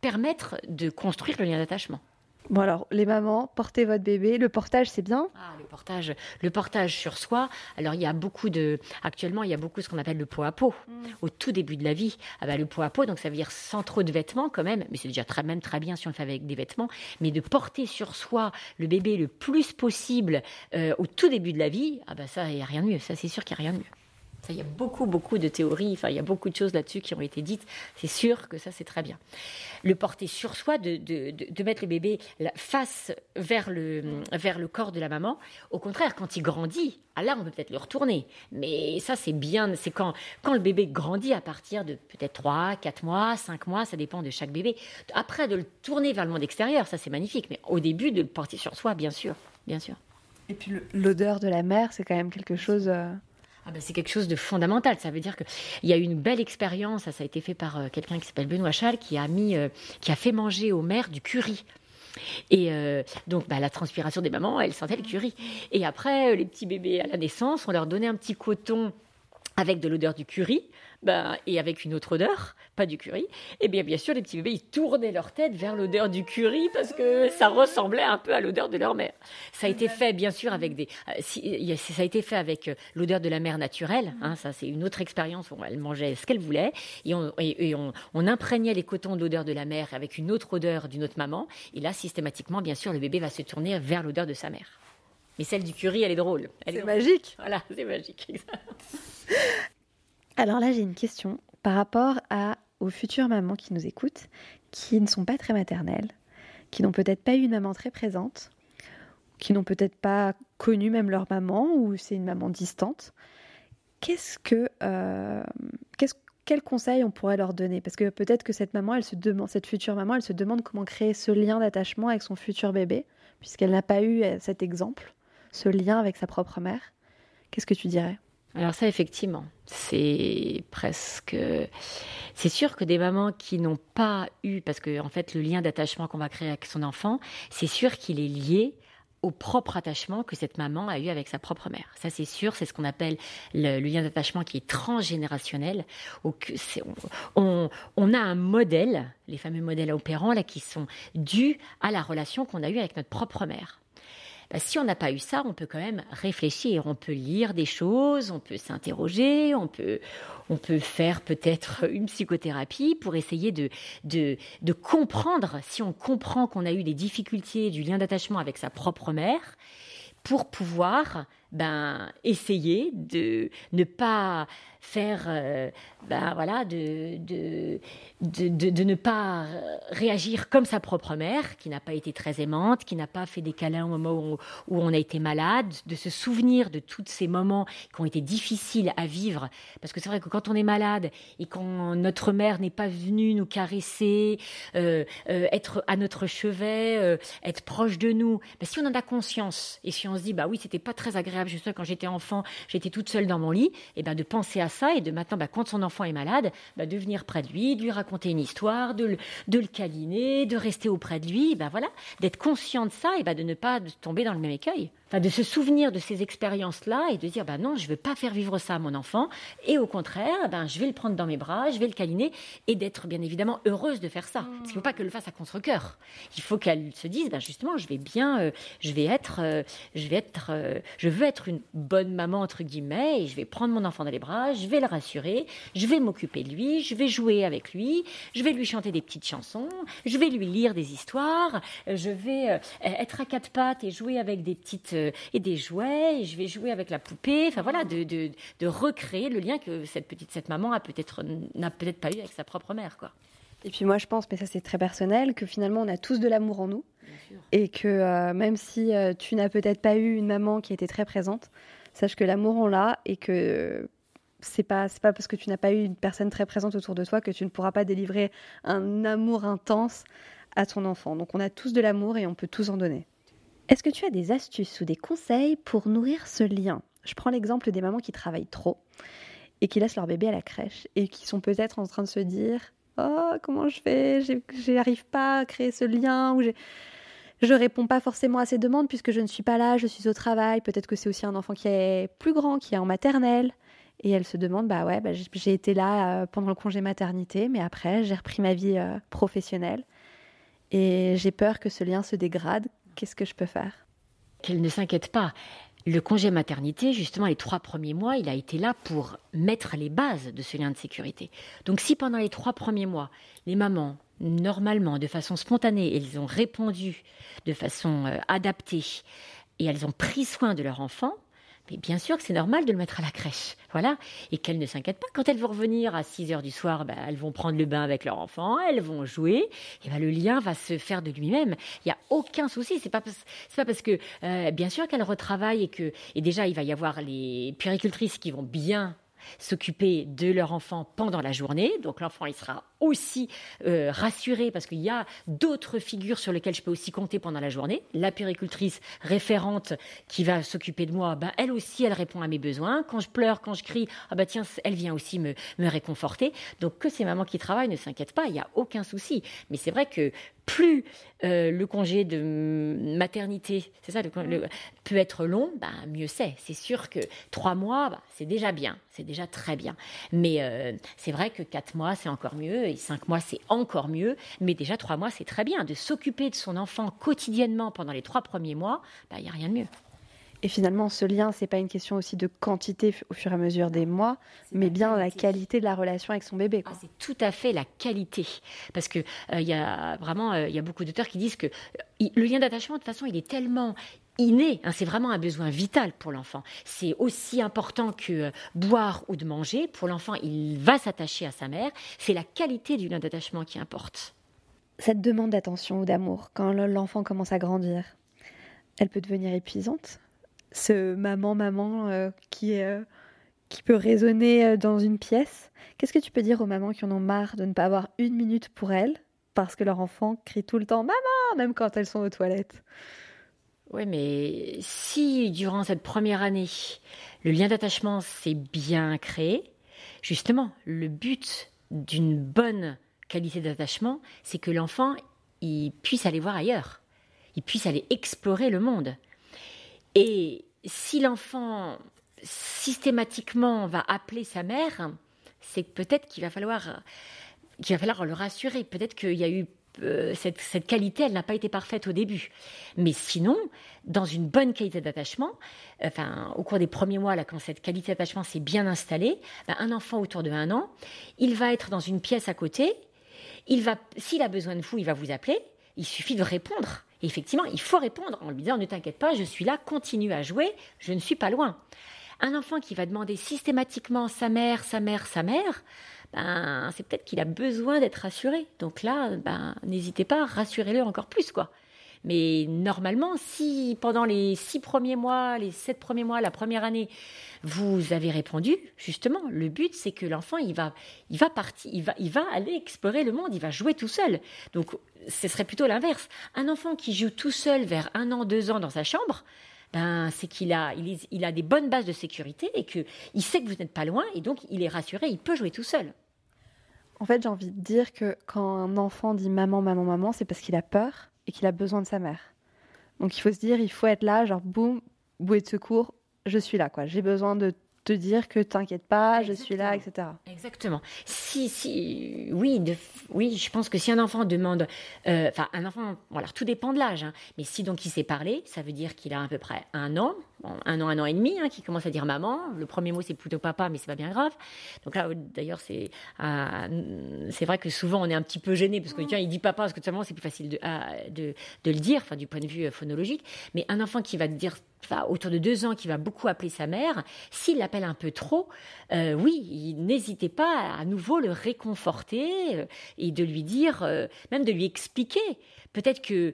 permettre de construire le lien d'attachement. Bon alors, les mamans, portez votre bébé. Le portage, c'est bien? Ah, le portage, le portage sur soi. Alors, il y a beaucoup de, actuellement, il y a beaucoup ce qu'on appelle le pot à pot. Mm. Au tout début de la vie, ah bah, le pot à pot, donc ça veut dire sans trop de vêtements quand même, mais c'est déjà très, même très bien si on le fait avec des vêtements, mais de porter sur soi le bébé le plus possible euh, au tout début de la vie, ah bah ça, il n'y a rien de mieux. Ça, c'est sûr qu'il n'y a rien de mieux. Il y a beaucoup, beaucoup de théories, enfin, il y a beaucoup de choses là-dessus qui ont été dites. C'est sûr que ça, c'est très bien. Le porter sur soi, de, de, de, mettre le bébé face vers le, vers le corps de la maman. Au contraire, quand il grandit, ah là, on peut peut-être le retourner. Mais ça, c'est bien, c'est quand, quand le bébé grandit à partir de peut-être 3, 4 mois, 5 mois, ça dépend de chaque bébé. Après, de le tourner vers le monde extérieur, ça, c'est magnifique. Mais au début, de le porter sur soi, bien sûr, bien sûr. Et puis l'odeur de la mère, c'est quand même quelque chose... Euh, ah ben, c'est quelque chose de fondamental. Ça veut dire qu'il y a eu une belle expérience. Ça, a été fait par euh, quelqu'un qui s'appelle Benoît Chal, qui a, mis, euh, qui a fait manger aux mères du curry. Et euh, donc, bah, la transpiration des mamans, elle sentait le curry. Et après, les petits bébés à la naissance, on leur donnait un petit coton avec de l'odeur du curry. Ben, et avec une autre odeur, pas du curry, et bien bien sûr les petits bébés ils tournaient leur tête vers l'odeur du curry parce que ça ressemblait un peu à l'odeur de leur mère. Ça a été fait bien sûr avec des, euh, ça a été fait avec euh, l'odeur de la mère naturelle. Hein, ça c'est une autre expérience où elle mangeait ce qu'elle voulait et on, et, on, on, imprégnait les cotons de l'odeur de la mère avec une autre odeur d'une autre maman. Et là systématiquement bien sûr le bébé va se tourner vers l'odeur de sa mère. Mais celle du curry, elle est drôle. C'est magique. Voilà, c'est magique. Alors là, j'ai une question par rapport à, aux futures mamans qui nous écoutent, qui ne sont pas très maternelles, qui n'ont peut-être pas eu une maman très présente, qui n'ont peut-être pas connu même leur maman ou c'est une maman distante. Qu'est-ce que, euh, quel conseil on pourrait leur donner? Parce que peut-être que cette maman, elle se demande, cette future maman, elle se demande comment créer ce lien d'attachement avec son futur bébé, puisqu'elle n'a pas eu euh, cet exemple, ce lien avec sa propre mère. Qu'est-ce que tu dirais? Alors ça, effectivement, c'est presque... C'est sûr que des mamans qui n'ont pas eu, parce que en fait, le lien d'attachement qu'on va créer avec son enfant, c'est sûr qu'il est lié au propre attachement que cette maman a eu avec sa propre mère. Ça, c'est sûr, c'est ce qu'on appelle le, lien d'attachement qui est transgénérationnel. On, on, a un modèle, les fameux modèles opérants, là, qui sont dus à la relation qu'on a eue avec notre propre mère. Bah, si on n'a pas eu ça, on peut quand même réfléchir, on peut lire des choses, on peut s'interroger, on peut, on peut faire peut-être une psychothérapie pour essayer de, de, de comprendre, si on comprend qu'on a eu des difficultés du lien d'attachement avec sa propre mère, pour pouvoir ben, essayer de ne pas faire, euh, ben voilà, de, de, de, de, ne pas réagir comme sa propre mère, qui n'a pas été très aimante, qui n'a pas fait des câlins au moment où, on a été malade, de se souvenir de tous ces moments qui ont été difficiles à vivre. Parce que c'est vrai que quand on est malade et quand notre mère n'est pas venue nous caresser, euh, euh, être à notre chevet, euh, être proche de nous, ben, si on en a conscience et si on se dit, bah oui, c'était pas très agréable, je sais, quand j'étais enfant, j'étais toute seule dans mon lit, et ben de penser à ça et de maintenant, bah, quand son enfant est malade, bah, de venir près de lui, de lui raconter une histoire, de le, de le câliner, de rester auprès de lui, ben voilà, d'être conscient de ça et ben de ne pas tomber dans le même écueil de se souvenir de ces expériences-là et de dire, bah non, je ne veux pas faire vivre ça à mon enfant. Et au contraire, ben, je vais le prendre dans mes bras, je vais le câliner et d'être bien évidemment heureuse de faire ça. Parce qu'il ne faut pas qu'elle le fasse à contre-cœur. Il faut qu'elle se dise, ben, justement, je vais bien, euh, je vais être, euh, je vais être, euh, je veux être une bonne maman, entre guillemets, et je vais prendre mon enfant dans les bras, je vais le rassurer, je vais m'occuper de lui, je vais jouer avec lui, je vais lui chanter des petites chansons, je vais lui lire des histoires, je vais être à quatre pattes et jouer avec des petites et des jouets, et je vais jouer avec la poupée. Enfin voilà, de, de, de recréer le lien que cette petite cette maman a peut-être n'a peut-être pas eu avec sa propre mère, quoi. Et puis moi, je pense, mais ça c'est très personnel, que finalement on a tous de l'amour en nous, et que euh, même si euh, tu n'as peut-être pas eu une maman qui était très présente, sache que l'amour on l'a et que c'est pas c'est pas parce que tu n'as pas eu une personne très présente autour de toi que tu ne pourras pas délivrer un amour intense à ton enfant. Donc on a tous de l'amour et on peut tous en donner. Est-ce que tu as des astuces ou des conseils pour nourrir ce lien? Je prends l'exemple des mamans qui travaillent trop et qui laissent leur bébé à la crèche et qui sont peut-être en train de se dire "Oh, comment je fais? J'arrive pas à créer ce lien ou je réponds pas forcément à ces demandes puisque je ne suis pas là, je suis au travail. Peut-être que c'est aussi un enfant qui est plus grand, qui est en maternelle. Et elle se demande, bah ouais, bah j'ai été là euh, pendant le congé maternité, mais après, j'ai repris ma vie euh, professionnelle. Et j'ai peur que ce lien se dégrade. Qu'est-ce que je peux faire? Qu'elle ne s'inquiète pas. Le congé maternité, justement, les trois premiers mois, il a été là pour mettre les bases de ce lien de sécurité. Donc si pendant les trois premiers mois, les mamans, normalement, de façon spontanée, elles ont répondu de façon euh, adaptée et elles ont pris soin de leur enfant, mais bien sûr que c'est normal de le mettre à la crèche. Voilà. Et qu'elles ne s'inquiètent pas. Quand elles vont revenir à 6 heures du soir, ben, elles vont prendre le bain avec leur enfant, elles vont jouer, et ben, le lien va se faire de lui-même. Il n'y a aucun souci. C'est pas, pas parce que, euh, bien sûr qu'elles retravaillent et que, et déjà, il va y avoir les puéricultrices qui vont bien s'occuper de leur enfant pendant la journée. Donc l'enfant, il sera aussi euh, rassuré parce qu'il y a d'autres figures sur lesquelles je peux aussi compter pendant la journée. La péricultrice référente qui va s'occuper de moi, ben, elle aussi, elle répond à mes besoins. Quand je pleure, quand je crie, ah bah tiens, elle vient aussi me, me réconforter. Donc que ces mamans qui travaillent ne s'inquiètent pas, il n'y a aucun souci. Mais c'est vrai que plus euh, le congé de maternité, c'est ça, peut être long, bah, mieux c'est. C'est sûr que trois mois, c'est déjà bien, c'est déjà très bien. Mais euh, c'est vrai que quatre mois, c'est encore mieux cinq mois, c'est encore mieux. Mais déjà trois mois, c'est très bien. De s'occuper de son enfant quotidiennement pendant les trois premiers mois, il bah, n'y a rien de mieux. Et finalement, ce lien, c'est pas une question aussi de quantité au fur et à mesure des mois, mais bien la qualité de la relation avec son bébé. Ah, c'est tout à fait la qualité, parce que euh, il y a vraiment, euh, il y a beaucoup d'auteurs qui disent que euh, le lien d'attachement, de toute façon, il est tellement inné, hein, c'est vraiment un besoin vital pour l'enfant. C'est aussi important que euh, boire ou de manger. Pour l'enfant, il va s'attacher à sa mère. C'est la qualité du lien d'attachement qui importe. Cette demande d'attention ou d'amour, quand l'enfant commence à grandir, elle peut devenir épuisante. Ce maman-maman euh, qui, euh, qui peut résonner dans une pièce. Qu'est-ce que tu peux dire aux mamans qui en ont marre de ne pas avoir une minute pour elles parce que leur enfant crie tout le temps Maman, même quand elles sont aux toilettes oui, mais si durant cette première année, le lien d'attachement s'est bien créé, justement, le but d'une bonne qualité d'attachement, c'est que l'enfant il puisse aller voir ailleurs, il puisse aller explorer le monde. Et si l'enfant systématiquement va appeler sa mère, c'est peut-être qu'il va falloir qu'il va falloir le rassurer. Peut-être qu'il y a eu euh, cette, qualité, elle n'a pas été parfaite au début. Mais sinon, dans une bonne qualité d'attachement, enfin, au cours des premiers mois, là, quand cette qualité d'attachement s'est bien installée, ben, un enfant autour de un an, il va être dans une pièce à côté. Il va, s'il a besoin de vous, il va vous appeler. Il suffit de répondre. Et effectivement, il faut répondre en lui disant ne t'inquiète pas, je suis là, continue à jouer, je ne suis pas loin. Un enfant qui va demander systématiquement sa mère, sa mère, sa mère, ben, c'est peut-être qu'il a besoin d'être rassuré. Donc là, ben, n'hésitez pas, rassurez-le encore plus, quoi. Mais normalement, si pendant les six premiers mois, les sept premiers mois, la première année, vous avez répondu, justement, le but c'est que l'enfant il va, il va partir, il va, il va aller explorer le monde, il va jouer tout seul. Donc, ce serait plutôt l'inverse. Un enfant qui joue tout seul vers un an, deux ans dans sa chambre, ben, c'est qu'il a, il, a des bonnes bases de sécurité et que il sait que vous n'êtes pas loin et donc il est rassuré, il peut jouer tout seul. En fait, j'ai envie de dire que quand un enfant dit maman, maman, maman, c'est parce qu'il a peur et qu'il a besoin de sa mère. Donc il faut se dire, il faut être là, genre boum, bouée de secours, je suis là, quoi. J'ai besoin de te dire que t'inquiète pas, je suis là, etc. Exactement. Si, si, oui, oui, je pense que si un enfant demande, euh, enfin, un enfant, voilà, tout dépend de l'âge, hein, mais si donc il sait parler, ça veut dire qu'il a à peu près un an, un an, un an et demi, hein, qui commence à dire maman. Le premier mot c'est plutôt papa, mais c'est pas bien grave. Donc là, d'ailleurs, c'est, euh, c'est vrai que souvent on est un petit peu gêné parce que tiens, il dit papa parce que seulement c'est plus facile de, de, de, le dire, enfin du point de vue euh, phonologique. Mais un enfant qui va dire autour de deux ans, qui va beaucoup appeler sa mère, s'il l'appelle un peu trop, euh, oui, n'hésitez pas à, nouveau le réconforter euh, et de lui dire, même de lui expliquer. Peut-être que,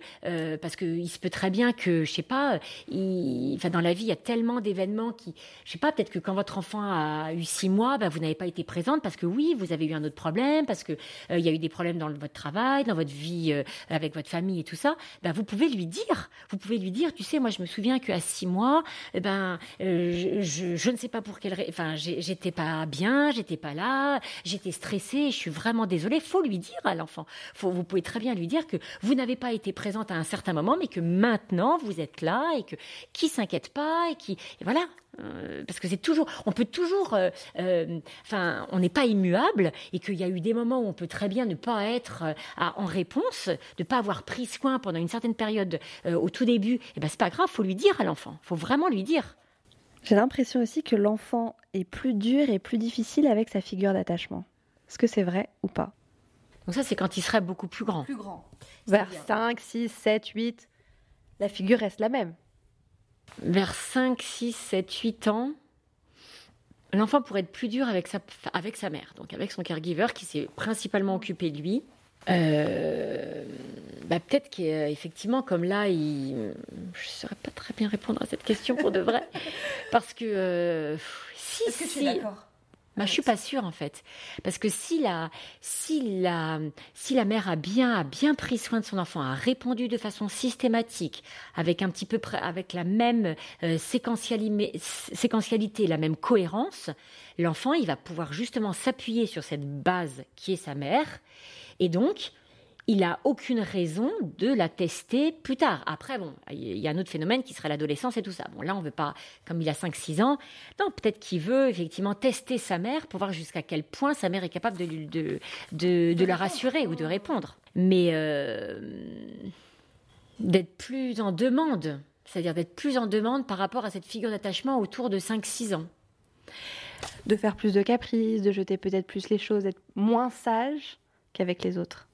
parce qu'il se peut très bien que, je sais pas, il, enfin dans la vie, il y a tellement d'événements qui, je sais pas, peut-être que quand votre enfant a eu six mois, bah, vous n'avez pas été présente parce que oui, vous avez eu un autre problème, parce que euh, il y a eu des problèmes dans votre travail, dans votre vie euh, avec votre famille et tout ça. Bah, vous pouvez lui dire, vous pouvez lui dire, tu sais, moi je me souviens qu'à six mois, eh ben, euh, je, ne sais pas pour quelle, enfin, j'étais pas bien, j'étais pas là, j'étais stressée, je suis vraiment désolée. Faut lui dire à l'enfant. Vous pouvez très bien lui dire que vous n'avez pas été présente à un certain moment, mais que maintenant vous êtes là et que qui s'inquiète pas et qui et voilà. Euh, parce que c'est toujours, on peut toujours, euh, euh, enfin, on n'est pas immuable et qu'il y a eu des moments où on peut très bien ne pas être en réponse, ne pas avoir pris soin pendant une certaine période au tout début. Et eh ben c'est pas grave, faut lui dire à l'enfant, faut vraiment lui dire. J'ai l'impression aussi que l'enfant est plus dur et plus difficile avec sa figure d'attachement. Est-ce que c'est vrai ou pas? Donc ça, c'est quand il serait beaucoup plus grand. Plus grand. Vers 5, 6, 7, 8, la figure reste la même. Vers 5, 6, 7, 8 ans, l'enfant pourrait être plus dur avec sa, avec sa mère, donc avec son caregiver qui s'est principalement occupé de lui. Euh, bah peut-être qu'effectivement, comme là, il... je ne saurais pas très bien répondre à cette question pour de vrai. parce que euh, si, Est-ce que tu es d'accord? Bah, je suis pas sûre en fait, parce que si la, si la, si la mère a bien, a bien pris soin de son enfant, a répondu de façon systématique, avec un petit peu, avec la même euh, séquentialité, la même cohérence, l'enfant il va pouvoir justement s'appuyer sur cette base qui est sa mère, et donc il n'a aucune raison de la tester plus tard. Après, bon, il y a un autre phénomène qui serait l'adolescence et tout ça. Bon, là, on veut pas, comme il a 5-6 ans, non, peut-être qu'il veut effectivement tester sa mère pour voir jusqu'à quel point sa mère est capable de, de, de, de la rassurer ou de répondre. Mais euh, d'être plus en demande, c'est-à-dire d'être plus en demande par rapport à cette figure d'attachement autour de 5-6 ans. De faire plus de caprices, de jeter peut-être plus les choses, d'être moins sage qu'avec les autres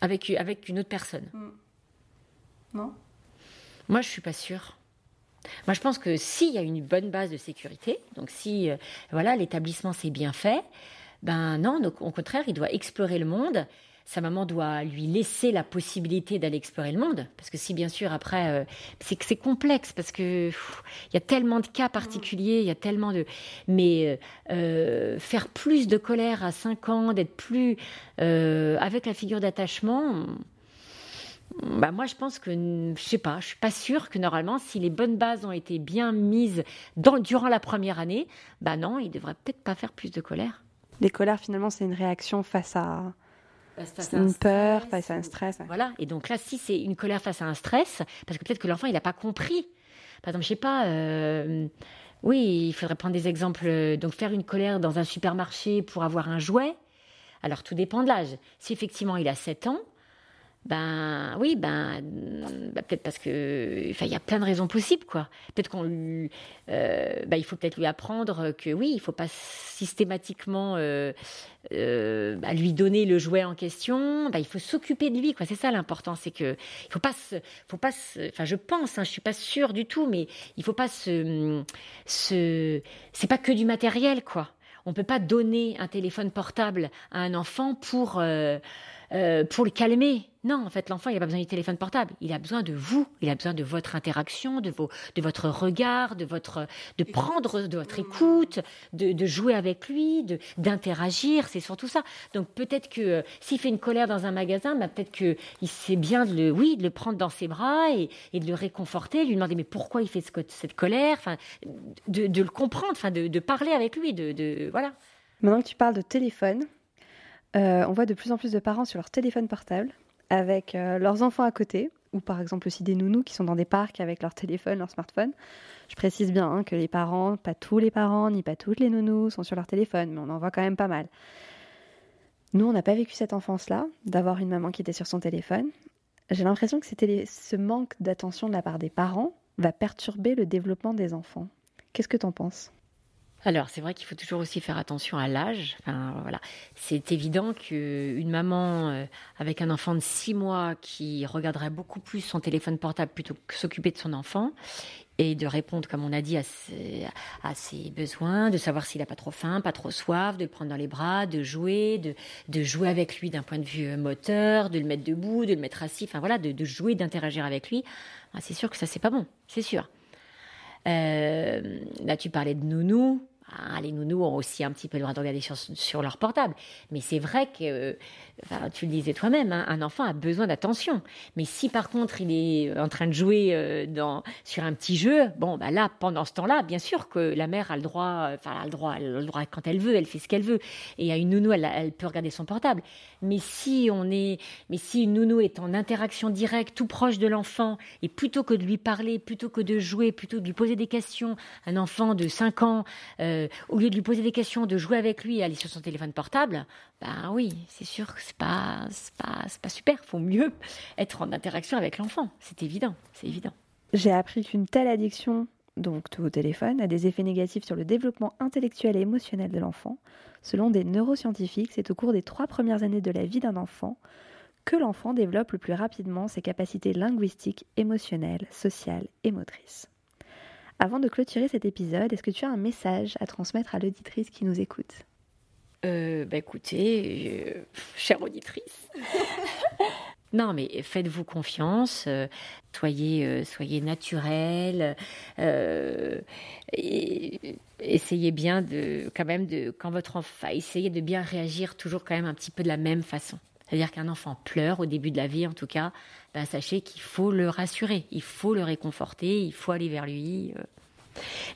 avec, avec une autre personne. Mm. Non? Moi, je suis pas sûre. Moi, je pense que s'il y a une bonne base de sécurité, donc si euh, voilà l'établissement s'est bien fait, ben non, donc, au contraire, il doit explorer le monde sa maman doit lui laisser la possibilité d'aller explorer le monde. Parce que si bien sûr après, euh, c'est que c'est complexe parce que il y a tellement de cas particuliers, il y a tellement de. Mais euh, euh, faire plus de colère à 5 ans, d'être plus avec la figure d'attachement. Bah moi, je pense que, je sais pas, je suis pas sûre que normalement, si les bonnes bases ont été bien mises dans, durant la première année, bah non, il devrait peut-être pas faire plus de colère. Les colères, finalement, c'est une réaction face à, une peur face à un stress. Voilà. Et donc là, si c'est une colère face à un stress, parce que peut-être que l'enfant il n'a pas compris. Par exemple, je sais pas. Euh, oui, il faudrait prendre des exemples. Donc faire une colère dans un supermarché pour avoir un jouet. Alors tout dépend de l'âge. Si effectivement il a 7 ans, ben oui, ben, ben, peut-être parce que, enfin, il y a plein de raisons possibles, quoi. Peut-être qu'on, euh, ben, il faut peut-être lui apprendre que oui, il faut pas systématiquement euh, euh, ben, lui donner le jouet en question. Ben, il faut s'occuper de lui, quoi. C'est ça l'important, c'est que il faut pas, se, faut pas, enfin, je pense, hein, je suis pas sûre du tout, mais il faut pas se, se, c'est pas que du matériel, quoi. On peut pas donner un téléphone portable à un enfant pour euh, pour le calmer. Non, en fait, l'enfant, il n'a pas besoin du téléphone portable. Il a besoin de vous. Il a besoin de votre interaction, de, vos, de votre regard, de, votre, de prendre de votre écoute, de, jouer avec lui, d'interagir. C'est surtout ça. Donc peut-être que euh, s'il fait une colère dans un magasin, bah, peut-être qu'il sait bien de le, oui, de le prendre dans ses bras et, de le réconforter, lui demander mais pourquoi il fait cette colère, enfin, de, le comprendre, enfin, de, parler avec lui, de, voilà. Maintenant que tu parles de téléphone, euh, on voit de plus en plus de parents sur leur téléphone portable avec euh, leurs enfants à côté, ou par exemple aussi des nounous qui sont dans des parcs avec leur téléphone, leur smartphone. Je précise bien hein, que les parents, pas tous les parents, ni pas toutes les nounous sont sur leur téléphone, mais on en voit quand même pas mal. Nous, on n'a pas vécu cette enfance-là, d'avoir une maman qui était sur son téléphone. J'ai l'impression que ce manque d'attention de la part des parents va perturber le développement des enfants. Qu'est-ce que tu en penses? Alors, c'est vrai qu'il faut toujours aussi faire attention à l'âge. Enfin, voilà. C'est évident qu'une maman euh, avec un enfant de 6 mois qui regarderait beaucoup plus son téléphone portable plutôt que s'occuper de son enfant et de répondre, comme on a dit, à ses, besoins, de savoir s'il n'a pas trop faim, pas trop soif, de le prendre dans les bras, de jouer, de, de jouer avec lui d'un point de vue euh, moteur, de le mettre debout, de le mettre assis, enfin voilà, de, de jouer, d'interagir avec lui. Ah, c'est sûr que ça, c'est pas bon, c'est sûr. Euh, là, tu parlais de nounou. Ah, les nounous ont aussi un petit peu le droit de regarder sur, sur leur portable. Mais c'est vrai que, enfin, tu le disais toi-même, hein, un enfant a besoin d'attention. Mais si par contre il est en train de jouer euh, sur un petit jeu, bon, bah là, pendant ce temps-là, bien sûr que la mère a le droit, enfin, a le droit, elle a le droit quand elle veut, elle fait ce qu'elle veut. Et à une nounou, elle, elle peut regarder son portable. Mais si on est, mais si une nounou est en interaction directe, tout proche de l'enfant, et plutôt que de lui parler, plutôt que de jouer, plutôt de lui poser des questions, un enfant de 5 ans, euh, au lieu de lui poser des questions, de jouer avec lui et aller sur son téléphone portable, ben oui, c'est sûr que c'est pas, pas, pas super. Faut mieux être en interaction avec l'enfant. C'est évident, c'est évident. J'ai appris qu'une telle addiction, donc au téléphone, a des effets négatifs sur le développement intellectuel et émotionnel de l'enfant. Selon des neuroscientifiques, c'est au cours des trois premières années de la vie d'un enfant que l'enfant développe le plus rapidement ses capacités linguistiques, émotionnelles, sociales et motrices. Avant de clôturer cet épisode, est-ce que tu as un message à transmettre à l'auditrice qui nous écoute? Euh, bah écoutez, euh, chère auditrice. non, mais faites-vous confiance, euh, soyez, euh, soyez naturel, euh, et essayez bien de, quand même, de, quand votre enfant, essayez de bien réagir toujours quand même un petit peu de la même façon. C'est-à-dire qu'un enfant pleure au début de la vie, en tout cas, ben, sachez qu'il faut le rassurer, il faut le réconforter, il faut aller vers lui. euh.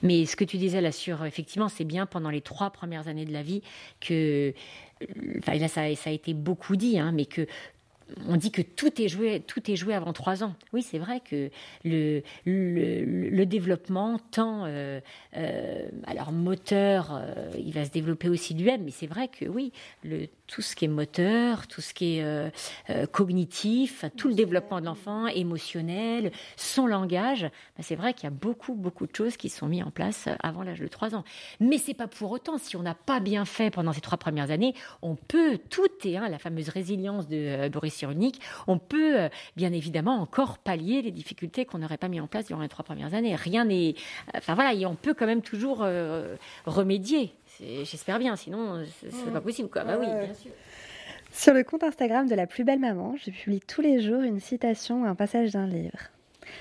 Mais ce que tu disais là sur, effectivement, c'est bien pendant les trois premières années de la vie que, enfin là ça, a été beaucoup dit, hein, mais que on dit que tout est joué, tout est joué avant trois ans. Oui, c'est vrai que le, développement, tant euh, euh, alors moteur, euh, il va se développer aussi lui-même, mais c'est vrai que oui, le, tout ce qui est moteur, tout ce qui est euh, euh, cognitif, tout le développement de l'enfant, émotionnel, son langage, ben, c'est vrai qu'il y a beaucoup, beaucoup de choses qui sont mises en place avant l'âge de trois ans. Mais c'est pas pour autant, si on n'a pas bien fait pendant ces trois premières années, on peut, tout est, hein, la fameuse résilience de euh, Boris Cyrulnik, on peut euh, bien évidemment encore pallier les difficultés qu'on n'aurait pas mis en place durant les trois premières années. Rien n'est, enfin voilà, et on peut quand même toujours euh, remédier. J'espère bien, sinon euh, c'est c'est pas possible. Quoi. Bah oui, bien sûr. Sur le compte Instagram de la plus belle maman, je publie tous les jours une citation ou un passage d'un livre.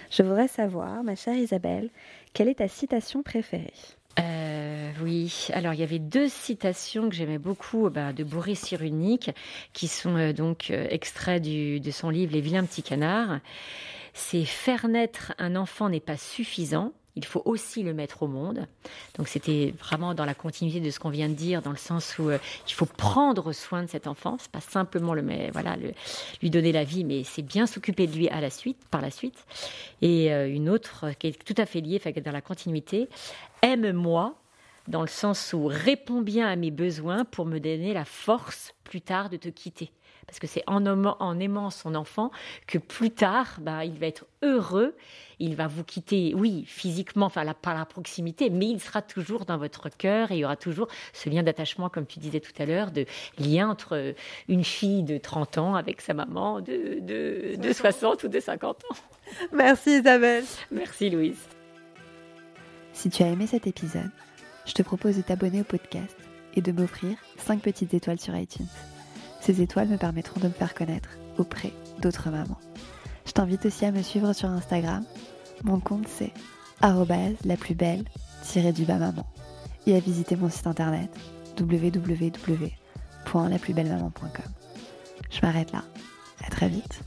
Je voudrais savoir, ma chère Isabelle, quelle est ta citation préférée? Euh, oui, alors il y avait deux citations que j'aimais beaucoup bah, de Boris Cyrulnik, qui sont euh, donc euh, extraits du- de son livre Les vilains petits canards. C'est faire naître un enfant n'est pas suffisant. Il faut aussi le mettre au monde. Donc c'était vraiment dans la continuité de ce qu'on vient de dire, dans le sens où euh, il faut prendre soin de cet enfant. C'est pas simplement le, mais, voilà, lui donner la vie, mais c'est bien s'occuper de lui à la suite, par la suite. Et euh, une autre qui est tout à fait liée, dans la continuité, aime-moi dans le sens où réponds bien à mes besoins pour me donner la force plus tard de te quitter. Parce que c'est en, aimant- en aimant son enfant que plus tard, bah, il va être heureux. Il va vous quitter, oui, physiquement, enfin, la- par la proximité, mais il sera toujours dans votre cœur et il y aura toujours ce lien d'attachement, comme tu disais tout à l'heure, de lien entre une fille de 30 ans avec sa maman de, de, de 60 ou de 50 ans. Merci Isabelle. Merci Louise. Si tu as aimé cet épisode, je te propose de t'abonner au podcast et de m'offrir 5 petites étoiles sur iTunes. Ces étoiles me permettront de me faire connaître auprès d'autres mamans. Je t'invite aussi à me suivre sur Instagram. Mon compte c'est la plus belle du bas maman et à visiter mon site internet www.laplusbellemaman.com. Je m'arrête là. À très vite.